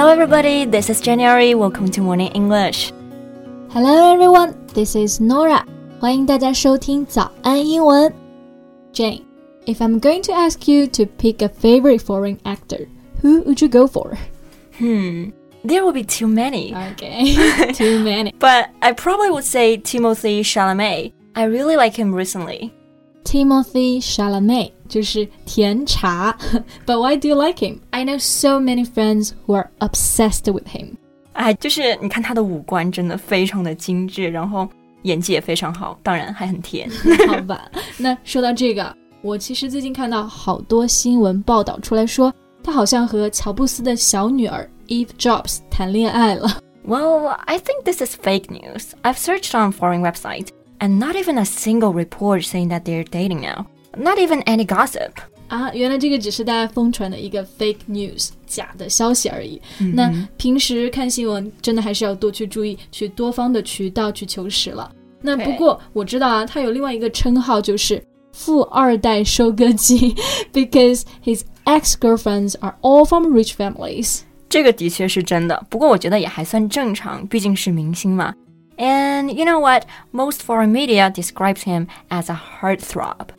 Hello, everybody. This is January. Welcome to Morning English. Hello, everyone. This is Norah. 欢迎大家收听早安英文。Jane, if I'm going to ask you to pick a favorite foreign actor, who would you go for? Hmm. There will be too many. Okay, too many. but I probably would say Timothée Chalamet. I really like him recently. Timothée Chalamet 就是甜茶，but why do you like him? I know so many friends who are obsessed with him. 哎，就是你看他的五官真的非常的精致，然后演技也非常好，当然还很甜。好吧，那说到这个，我其实最近看到好多新闻报道出来说，他好像和乔布斯的小女儿 Eve Jobs 谈恋爱了。Well, I think this is fake news. I've searched on foreign websites and not even a single report saying that they're dating now. Not even any gossip. 啊，原来这个只是大家疯传的一个 fake news 假的消息而已。那平时看新闻真的还是要多去注意，去多方的渠道去求实了。那不过我知道啊，他有另外一个称号就是富二代收割机，because his ex girlfriends are all from rich families。这个的确是真的，不过我觉得也还算正常，毕竟是明星嘛。 And you know what? Most foreign media describes him as a heartthrob.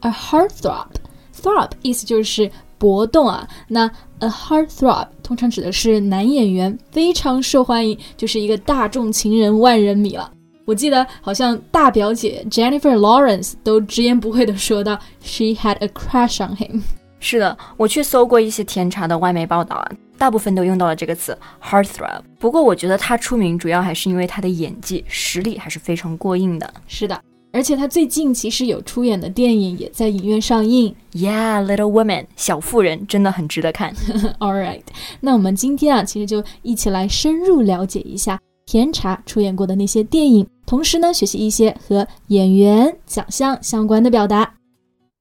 A heartthrob, throb 意思就是搏动啊。那 a heartthrob 通常指的是男演员，非常受欢迎，就是一个大众情人、万人迷了。我记得好像大表姐 Jennifer Lawrence 都直言不讳的说到，she had a crush on him。是的，我去搜过一些甜茶的外媒报道啊， 大部分都用到了这个词 heartthrob。不过我觉得他出名主要还是因为他的演技实力还是非常过硬的。是的，而且他最近其实有出演的电影也在影院上映。Yeah, Little Women，小妇人真的很值得看。All right，那我们今天啊，其实就一起来深入了解一下甜茶出演过的那些电影，同时呢，学习一些和演员、奖项相关的表达。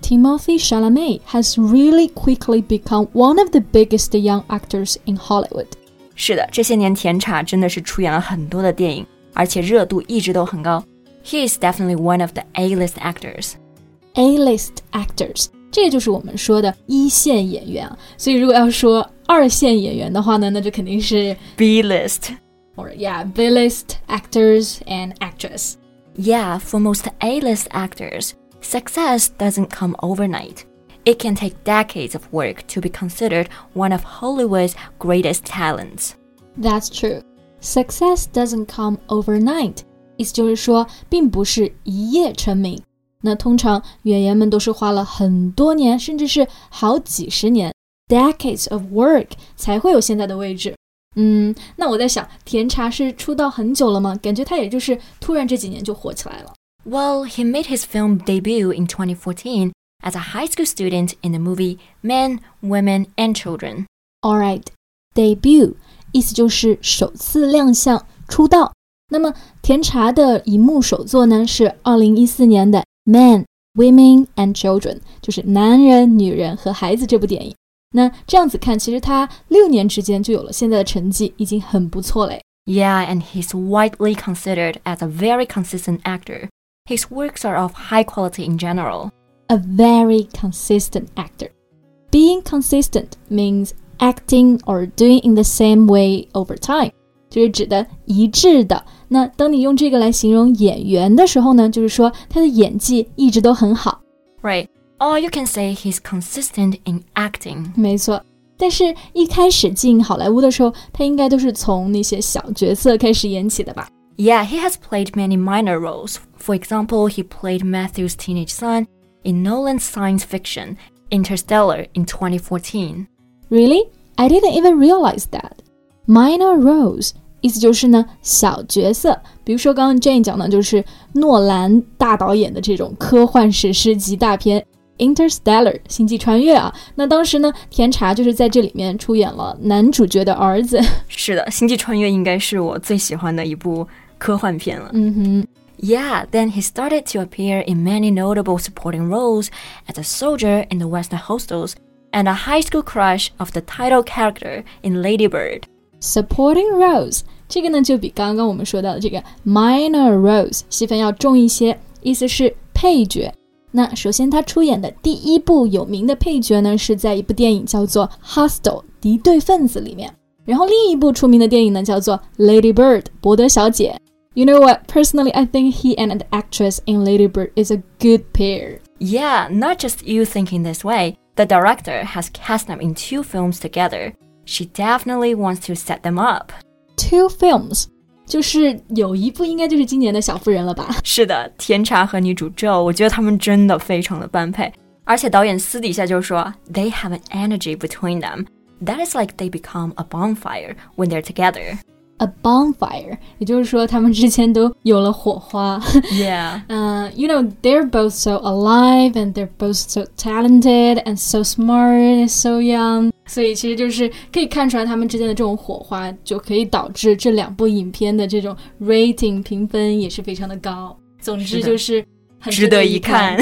Timothée Chalamet has really quickly become one of the biggest young actors in Hollywood. 是的，这些年甜茶真的是出演了很多的电影，而且热度一直都很高。He is definitely one of the A-list actors. A-list actors，这就是我们说的一线演员啊。所以如果要说二线演员的话呢，那就肯定是 B-list or yeah B-list actors and actress. Yeah, for most A-list actors. Success doesn't come overnight. It can take decades of work to be considered one of Hollywood's greatest talents. That's true. Success doesn't come overnight. 意思就是说，并不是一夜成名。那通常演员们都是花了很多年，甚至是好几十年 （decades of work） 才会有现在的位置。嗯，那我在想，甜茶是出道很久了吗？感觉他也就是突然这几年就火起来了。 well, he made his film debut in 2014 as a high school student in the movie Men, Women and Children. Alright, debut 意思就是首次亮相、出道。那么甜茶的荧幕首作呢是2014年的《Men, Women and Children》，就是男人、女人和孩子这部电影。那这样子看，其实他六年之间就有了现在的成绩，已经很不错嘞。Yeah, and he's widely considered as a very consistent actor. His works are of high quality in general. A very consistent actor. Being consistent means acting or doing in the same way over time，就是指的一致的。那当你用这个来形容演员的时候呢，就是说他的演技一直都很好。Right. Or you can say he's consistent in acting. 没错。但是，一开始进好莱坞的时候，他应该都是从那些小角色开始演起的吧 ？yeah, he has played many minor roles. For example, he played Matthew's teenage son in Nolan's science fiction Interstellar in 2014. Really? I didn't even realize that. Minor roles 意思就是呢小角色，比如说刚刚 Jane 讲的就是诺兰大导演的这种科幻史诗级大片 Interstellar 星际穿越啊，那当时呢，甜茶就是在这里面出演了男主角的儿子。是的，星际穿越应该是我最喜欢的一部 科幻片了。嗯哼。Yeah, then he started to appear in many notable supporting roles as a soldier in the Western Hostiles and a high school crush of the title character in Lady Bird. Supporting roles 这个呢，就比刚刚我们说到的这个 minor roles 戏份要重一些，意思是配角。那首先他出演的第一部有名的配角呢，是在一部电影叫做《Hostile》敌对分子里面。然后另一部出名的电影呢，叫做《Lady Bird》博德小姐。You know what? Personally, I think he and the actress in Lady Bird is a good pair. Yeah, not just you thinking this way. The director has cast them in two films together. She definitely wants to set them up. Two films 就是有一部应该就是今年的小妇人了吧？是的，甜茶和女主 Joe，我觉得他们真的非常的般配。而且导演私底下就说，They have an energy between them that is like they become a bonfire when they're together. A bonfire，也就是说他们之间都有了火花。Yeah. uh, you know, they're both so alive and they're both so talented and so smart and so young. 所以其实就是可以看出来他们之间的这种火花，就可以导致这两部影片的这种 rating 评分也是非常的高。总之就是很值得一看。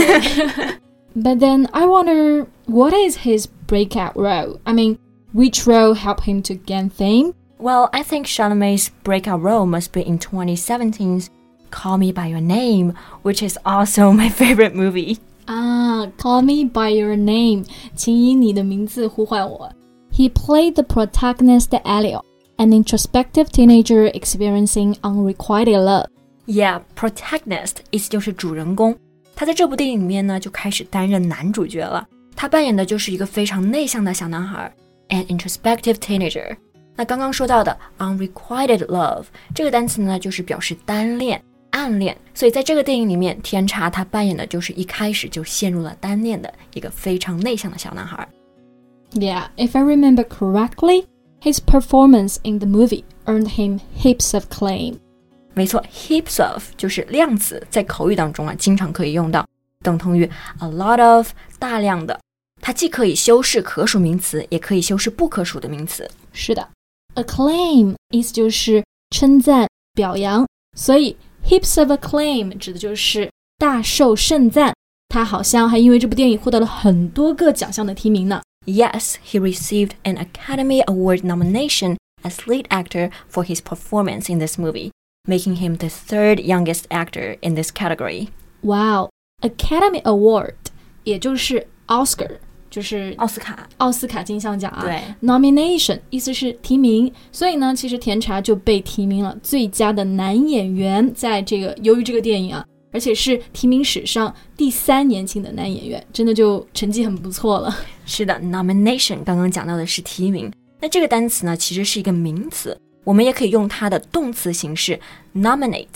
But then I wonder what is his breakout role? I mean, which role helped him to gain fame? Well, I think Chalamet's breakout role must be in 2017's Call Me By Your Name, which is also my favorite movie. Ah, Call Me By Your Name, 请以你的名字呼唤我. He played the protagonist Elio, an introspective teenager experiencing unrequited love. Yeah, protagonist 意思就是主人公。他在这部电影里面呢，就开始担任男主角了。他扮演的就是一个非常内向的小男孩，an introspective teenager。 那刚刚说到的 unrequited love 这个单词呢，就是表示单恋、暗恋。所以在这个电影里面，天茶他扮演的就是一开始就陷入了单恋的一个非常内向的小男孩。Yeah, if I remember correctly, his performance in the movie earned him heaps of claim. 没错，heaps of 就是量词，在口语当中啊，经常可以用到，等同于 a lot of 大量的。它既可以修饰可数名词，也可以修饰不可数的名词。是的。acclaim 意思就是称赞、表扬，所以 heaps of acclaim 指的就是大受盛赞。他好像还因为这部电影获得了很多个奖项的提名呢。Yes, he received an Academy Award nomination as lead actor for his performance in this movie, making him the third youngest actor in this category. Wow, Academy Award 也就是 Oscar 就是奥斯卡奥斯卡金像奖啊，对，nomination 意思是提名，所以呢，其实甜茶就被提名了最佳的男演员，在这个由于这个电影啊，而且是提名史上第三年轻的男演员，真的就成绩很不错了。是的，nomination 刚刚讲到的是提名，那这个单词呢，其实是一个名词，我们也可以用它的动词形式 nominate。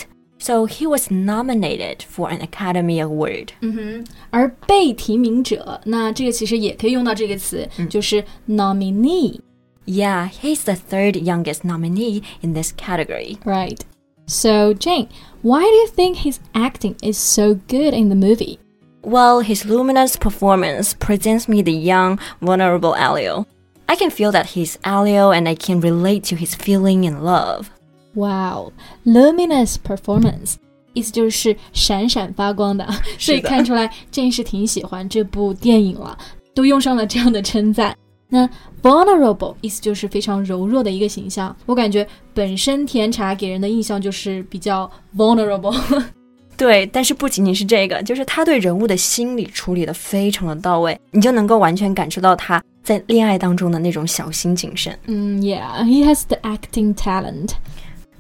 So he was nominated for an Academy Award. 嗯哼，而被提名者，那这个其实也可以用到这个词，就是 nominee. Yeah, he's the third youngest nominee in this category. Right. So, Jane, why do you think his acting is so good in the movie? Well, his luminous performance presents me the young, vulnerable Elio. I can feel that he's Elio and I can relate to his feeling and love. Wow, luminous performance，意思就是闪闪发光 的，所以看出来真是挺喜欢这部电影了，都用上了这样的称赞。那 vulnerable 意思就是非常柔弱的一个形象，我感觉本身甜茶给人的印象就是比较 vulnerable。对，但是不仅仅是这个，就是他对人物的心理处理的非常的到位，你就能够完全感受到他在恋爱当中的那种小心谨慎。嗯，Yeah，he has the acting talent。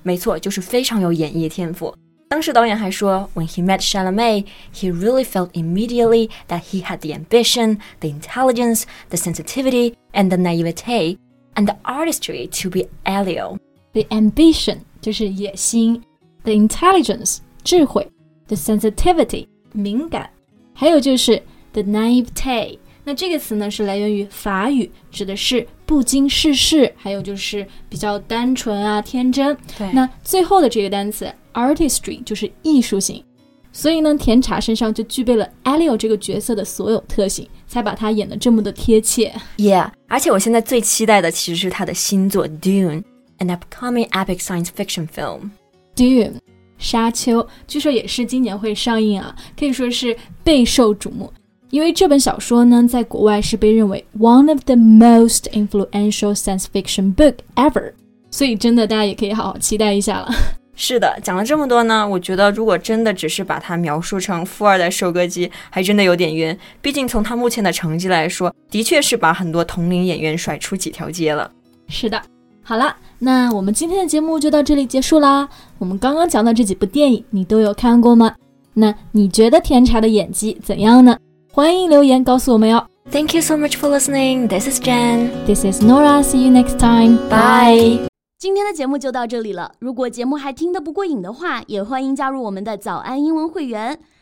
没错，就是非常有演绎天赋。当时导演还说，When he met Chalamet, he really felt immediately that he had the ambition, the intelligence, the sensitivity, and the naivete, and the artistry to be Elio. The ambition 就是野心，the intelligence 智慧，the sensitivity 敏感，还有就是 the naivete。 那这个词呢是来源于法语，指的是不经世事，还有就是比较单纯啊、天真。对，那最后的这个单词 artistry 就是艺术性，所以呢，甜茶身上就具备了 Elio 这个角色的所有特性，才把他演的这么的贴切。Yeah，而且我现在最期待的其实是他的新作 Dune，an upcoming epic science fiction film。Dune 沙丘》，据说也是今年会上映啊，可以说是备受瞩目。因为这本小说呢，在国外是被认为 one of the most influential science fiction book ever，所以真的大家也可以好好期待一下了。是的，讲了这么多呢，我觉得如果真的只是把它描述成富二代收割机，还真的有点冤。毕竟从他目前的成绩来说，的确是把很多同龄演员甩出几条街了。是的，好了，那我们今天的节目就到这里结束啦。我们刚刚讲的这几部电影，你都有看过吗？那你觉得甜茶的演技怎样呢？欢迎留言告诉我们哟。Thank you so much for listening. This is Jen. This is Nora. See you next time. Bye. 今天的节目就到这里了。如果节目还听得不过瘾的话，也欢迎加入我们的早安英文会员。